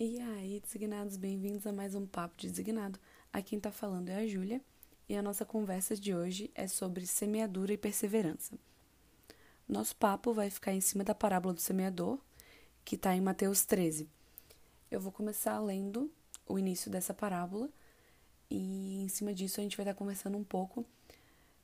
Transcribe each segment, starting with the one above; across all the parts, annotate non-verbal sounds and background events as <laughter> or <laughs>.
E aí, designados, bem-vindos a mais um Papo de Designado. Aqui quem tá falando é a Júlia e a nossa conversa de hoje é sobre semeadura e perseverança. Nosso papo vai ficar em cima da parábola do semeador, que está em Mateus 13. Eu vou começar lendo o início dessa parábola e em cima disso a gente vai estar conversando um pouco,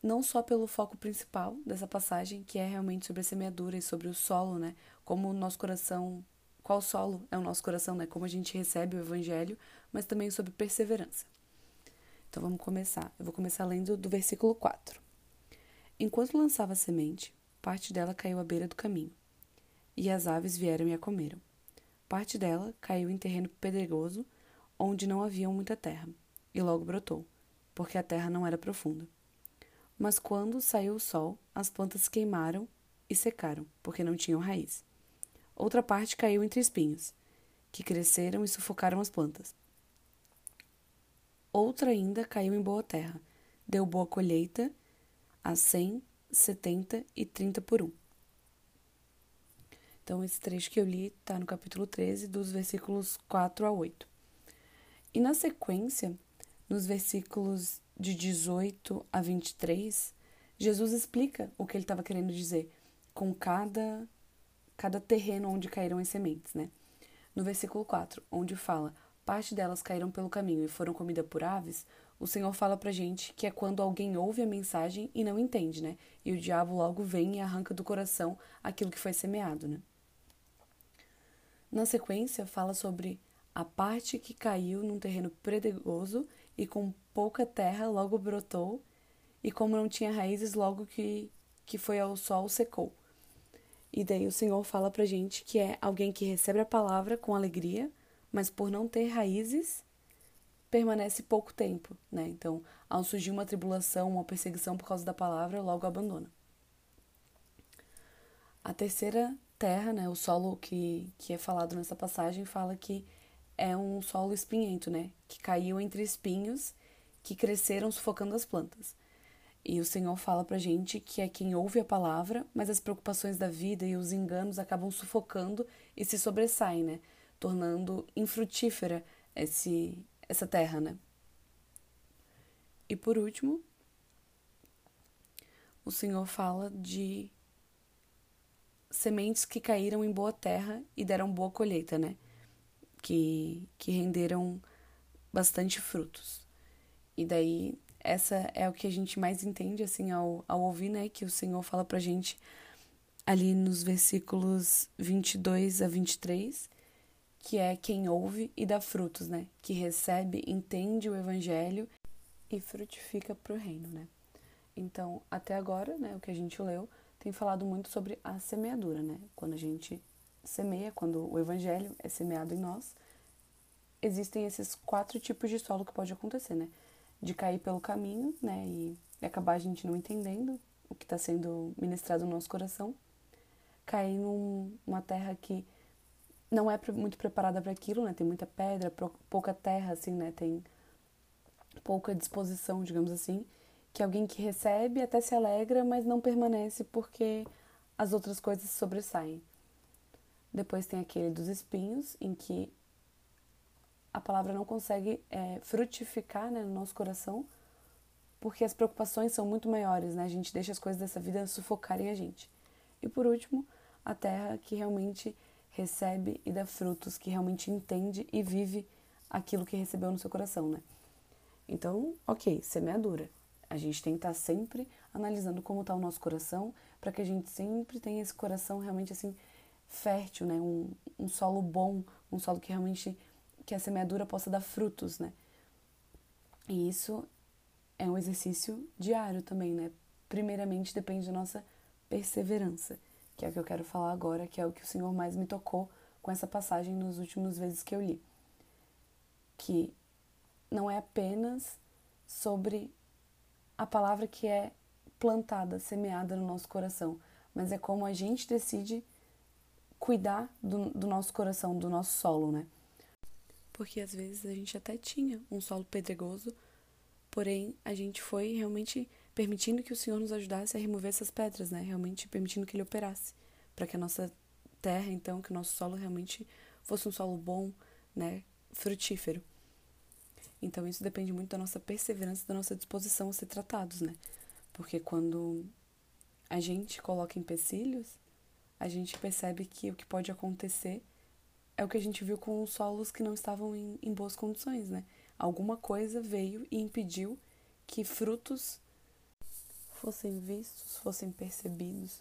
não só pelo foco principal dessa passagem, que é realmente sobre a semeadura e sobre o solo, né? Como o nosso coração qual solo é o nosso coração, né? Como a gente recebe o evangelho, mas também sobre perseverança. Então vamos começar. Eu vou começar lendo do versículo 4. Enquanto lançava a semente, parte dela caiu à beira do caminho, e as aves vieram e a comeram. Parte dela caiu em terreno pedregoso, onde não havia muita terra, e logo brotou, porque a terra não era profunda. Mas quando saiu o sol, as plantas queimaram e secaram, porque não tinham raiz. Outra parte caiu entre espinhos, que cresceram e sufocaram as plantas. Outra ainda caiu em boa terra, deu boa colheita a cem, setenta e trinta por um. Então, esse trecho que eu li está no capítulo 13, dos versículos 4 a 8. E na sequência, nos versículos de 18 a 23, Jesus explica o que ele estava querendo dizer com cada cada terreno onde caíram as sementes, né? No versículo 4, onde fala: parte delas caíram pelo caminho e foram comidas por aves, o Senhor fala pra gente que é quando alguém ouve a mensagem e não entende, né? E o diabo logo vem e arranca do coração aquilo que foi semeado, né? Na sequência, fala sobre a parte que caiu num terreno pedregoso e com pouca terra logo brotou, e como não tinha raízes, logo que, que foi ao sol secou. E daí o Senhor fala pra gente que é alguém que recebe a palavra com alegria, mas por não ter raízes, permanece pouco tempo, né? Então, ao surgir uma tribulação, uma perseguição por causa da palavra, logo abandona. A terceira terra, né, o solo que, que é falado nessa passagem, fala que é um solo espinhento, né, que caiu entre espinhos que cresceram sufocando as plantas. E o Senhor fala pra gente que é quem ouve a palavra, mas as preocupações da vida e os enganos acabam sufocando e se sobressaem, né? Tornando infrutífera esse, essa terra, né? E por último, o Senhor fala de sementes que caíram em boa terra e deram boa colheita, né? Que, que renderam bastante frutos. E daí essa é o que a gente mais entende, assim, ao, ao ouvir, né, que o Senhor fala pra gente ali nos versículos 22 a 23, que é quem ouve e dá frutos, né, que recebe, entende o evangelho e frutifica pro reino, né. Então, até agora, né, o que a gente leu tem falado muito sobre a semeadura, né, quando a gente semeia, quando o evangelho é semeado em nós, existem esses quatro tipos de solo que pode acontecer, né, de cair pelo caminho, né? E acabar a gente não entendendo o que está sendo ministrado no nosso coração. Cair numa terra que não é muito preparada para aquilo, né? Tem muita pedra, pouca terra, assim, né? Tem pouca disposição, digamos assim. Que alguém que recebe até se alegra, mas não permanece porque as outras coisas sobressaem. Depois tem aquele dos espinhos, em que a palavra não consegue é, frutificar né, no nosso coração, porque as preocupações são muito maiores, né? A gente deixa as coisas dessa vida sufocarem a gente. E por último, a terra que realmente recebe e dá frutos, que realmente entende e vive aquilo que recebeu no seu coração, né? Então, ok, semeadura. A gente tem que estar sempre analisando como está o nosso coração, para que a gente sempre tenha esse coração realmente assim fértil, né? Um, um solo bom, um solo que realmente que a semeadura possa dar frutos, né? E isso é um exercício diário também, né? Primeiramente depende da nossa perseverança, que é o que eu quero falar agora, que é o que o Senhor mais me tocou com essa passagem nos últimos vezes que eu li. Que não é apenas sobre a palavra que é plantada, semeada no nosso coração, mas é como a gente decide cuidar do, do nosso coração, do nosso solo, né? Porque às vezes a gente até tinha um solo pedregoso, porém a gente foi realmente permitindo que o Senhor nos ajudasse a remover essas pedras, né? Realmente permitindo que Ele operasse, para que a nossa terra, então, que o nosso solo realmente fosse um solo bom, né, frutífero. Então isso depende muito da nossa perseverança, da nossa disposição a ser tratados, né? Porque quando a gente coloca empecilhos, a gente percebe que o que pode acontecer é o que a gente viu com os solos que não estavam em, em boas condições, né? Alguma coisa veio e impediu que frutos fossem vistos, fossem percebidos,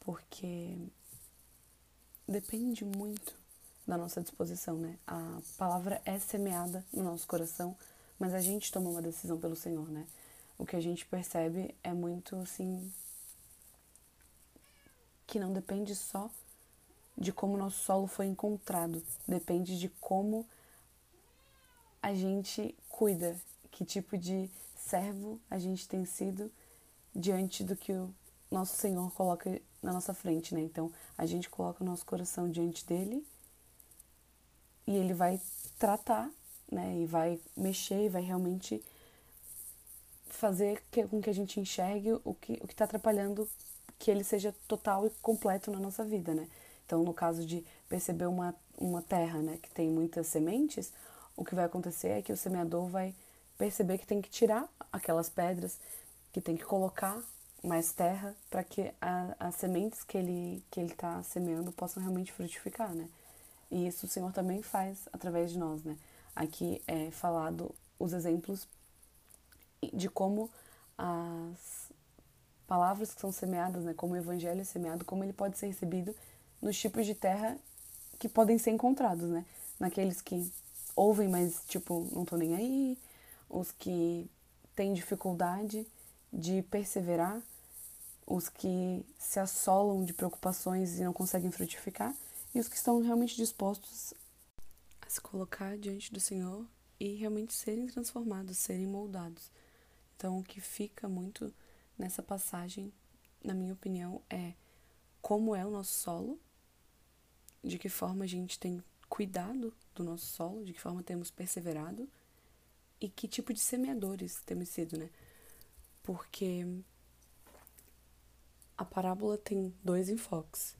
porque depende muito da nossa disposição, né? A palavra é semeada no nosso coração, mas a gente toma uma decisão pelo Senhor, né? O que a gente percebe é muito assim que não depende só de como nosso solo foi encontrado, depende de como a gente cuida, que tipo de servo a gente tem sido diante do que o nosso Senhor coloca na nossa frente, né? Então, a gente coloca o nosso coração diante dele e ele vai tratar, né? E vai mexer e vai realmente fazer com que a gente enxergue o que o que está atrapalhando que ele seja total e completo na nossa vida, né? Então, no caso de perceber uma, uma terra, né, que tem muitas sementes, o que vai acontecer é que o semeador vai perceber que tem que tirar aquelas pedras, que tem que colocar mais terra para que a, as sementes que ele que ele está semeando possam realmente frutificar, né? E isso o Senhor também faz através de nós, né? Aqui é falado os exemplos de como as palavras que são semeadas, né, como o evangelho é semeado, como ele pode ser recebido nos tipos de terra que podem ser encontrados, né? Naqueles que ouvem, mas tipo, não estão nem aí, os que têm dificuldade de perseverar, os que se assolam de preocupações e não conseguem frutificar, e os que estão realmente dispostos a se colocar diante do Senhor e realmente serem transformados, serem moldados. Então, o que fica muito nessa passagem, na minha opinião, é como é o nosso solo, de que forma a gente tem cuidado do nosso solo, de que forma temos perseverado e que tipo de semeadores temos sido, né? Porque a parábola tem dois enfoques.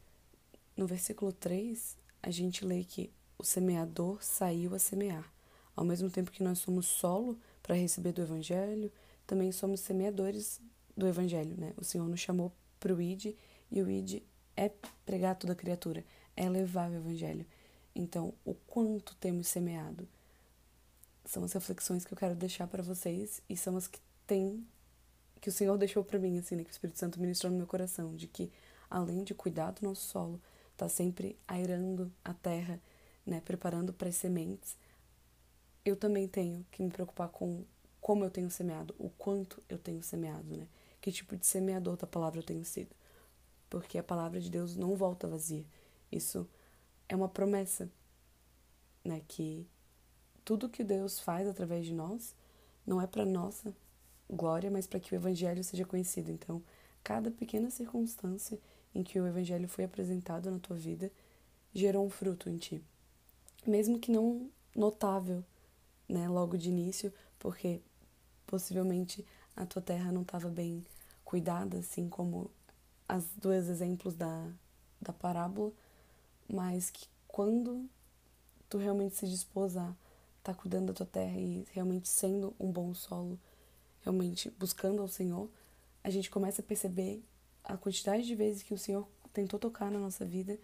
No versículo 3, a gente lê que o semeador saiu a semear. Ao mesmo tempo que nós somos solo para receber do Evangelho, também somos semeadores do Evangelho, né? O Senhor nos chamou para o ID e o ID é pregar toda criatura, é levar o Evangelho. Então, o quanto temos semeado são as reflexões que eu quero deixar para vocês e são as que tem que o Senhor deixou para mim, assim, né? Que o Espírito Santo ministrou no meu coração, de que além de cuidar do nosso solo, tá sempre airando a terra, né, preparando para as sementes. Eu também tenho que me preocupar com como eu tenho semeado, o quanto eu tenho semeado, né? Que tipo de semeador da palavra eu tenho sido. Porque a palavra de Deus não volta vazia. Isso é uma promessa, né, que tudo que Deus faz através de nós não é para nossa glória, mas para que o evangelho seja conhecido. Então, cada pequena circunstância em que o Evangelho foi apresentado na tua vida gerou um fruto em ti. Mesmo que não notável, né, logo de início, porque possivelmente a tua terra não estava bem cuidada, assim como as dois exemplos da, da parábola, mas que quando tu realmente se dispôs a estar tá cuidando da tua terra e realmente sendo um bom solo, realmente buscando ao Senhor, a gente começa a perceber a quantidade de vezes que o Senhor tentou tocar na nossa vida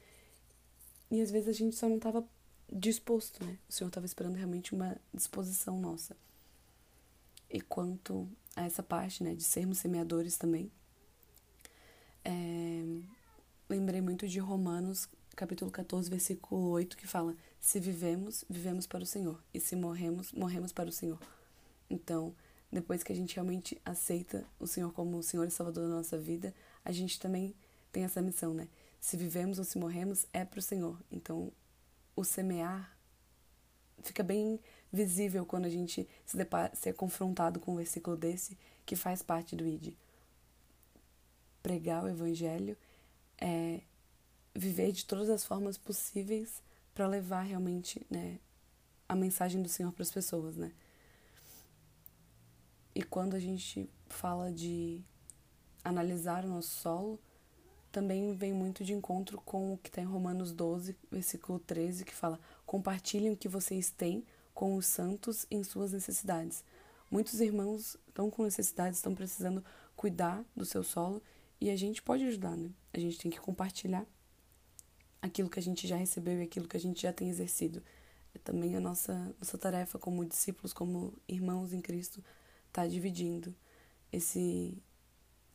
e às vezes a gente só não estava disposto, né? O Senhor estava esperando realmente uma disposição nossa. E quanto a essa parte, né, de sermos semeadores também, é... lembrei muito de Romanos, capítulo 14, versículo 8, que fala: Se vivemos, vivemos para o Senhor, e se morremos, morremos para o Senhor. Então, depois que a gente realmente aceita o Senhor como o Senhor e Salvador da nossa vida, a gente também tem essa missão, né? Se vivemos ou se morremos, é para o Senhor. Então, o semear fica bem visível quando a gente se, depara, se é confrontado com um versículo desse que faz parte do ID. Pregar o Evangelho é viver de todas as formas possíveis para levar realmente né, a mensagem do Senhor para as pessoas, né? E quando a gente fala de analisar o nosso solo, também vem muito de encontro com o que está em Romanos 12, versículo 13, que fala: Compartilhem o que vocês têm com os santos em suas necessidades. Muitos irmãos estão com necessidades, estão precisando cuidar do seu solo e a gente pode ajudar, né? A gente tem que compartilhar aquilo que a gente já recebeu e aquilo que a gente já tem exercido. É também a nossa, nossa tarefa como discípulos, como irmãos em Cristo, tá dividindo esse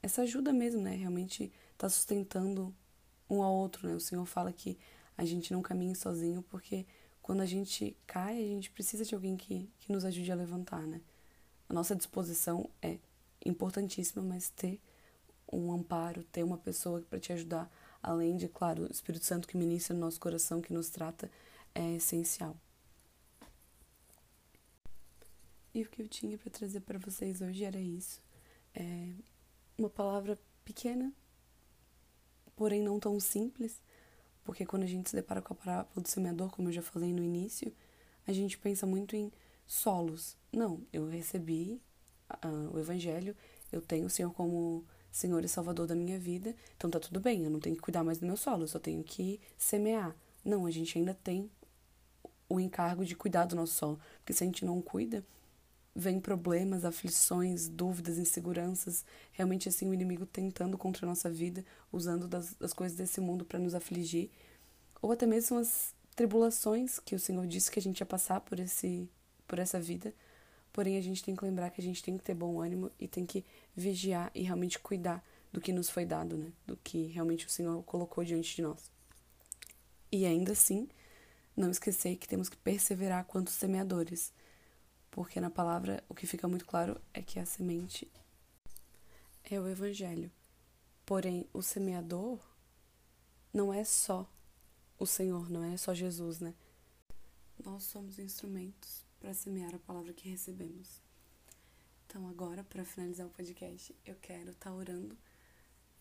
essa ajuda mesmo, né? Realmente tá sustentando um ao outro, né? O Senhor fala que a gente não caminhe sozinho porque quando a gente cai, a gente precisa de alguém que, que nos ajude a levantar, né? A nossa disposição é importantíssima, mas ter um amparo, ter uma pessoa para te ajudar, além de, claro, o Espírito Santo que ministra no nosso coração, que nos trata, é essencial. E o que eu tinha para trazer para vocês hoje era isso. É uma palavra pequena, porém não tão simples, porque quando a gente se depara com a parábola do semeador, como eu já falei no início, a gente pensa muito em solos. Não, eu recebi uh, o evangelho, eu tenho o Senhor como Senhor e Salvador da minha vida, então tá tudo bem, eu não tenho que cuidar mais do meu solo, eu só tenho que semear. Não, a gente ainda tem o encargo de cuidar do nosso solo, porque se a gente não cuida, vem problemas, aflições, dúvidas, inseguranças, realmente assim o inimigo tentando contra a nossa vida, usando das, das coisas desse mundo para nos afligir, ou até mesmo as tribulações que o Senhor disse que a gente ia passar por esse por essa vida. Porém, a gente tem que lembrar que a gente tem que ter bom ânimo e tem que vigiar e realmente cuidar do que nos foi dado, né? Do que realmente o Senhor colocou diante de nós. E ainda assim, não esquecer que temos que perseverar quanto semeadores porque na palavra o que fica muito claro é que a semente é o evangelho. Porém, o semeador não é só o Senhor, não é só Jesus, né? Nós somos instrumentos para semear a palavra que recebemos. Então, agora, para finalizar o podcast, eu quero estar tá orando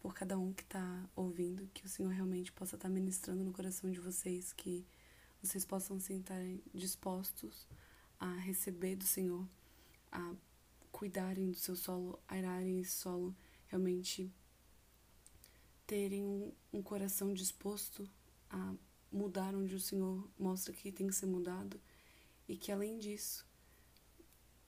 por cada um que está ouvindo, que o Senhor realmente possa estar tá ministrando no coração de vocês, que vocês possam se estarem dispostos a receber do Senhor, a cuidarem do seu solo, ararem esse solo, realmente terem um coração disposto a mudar onde o Senhor mostra que tem que ser mudado e que além disso,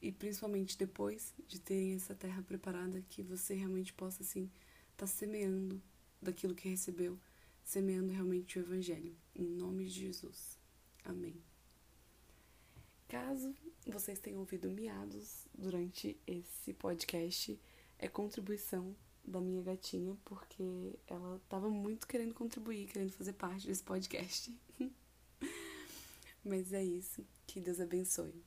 e principalmente depois de terem essa terra preparada, que você realmente possa assim estar tá semeando daquilo que recebeu, semeando realmente o evangelho. Em nome de Jesus. Amém. Caso vocês tenham ouvido miados durante esse podcast, é contribuição da minha gatinha, porque ela estava muito querendo contribuir, querendo fazer parte desse podcast. <laughs> Mas é isso. Que Deus abençoe.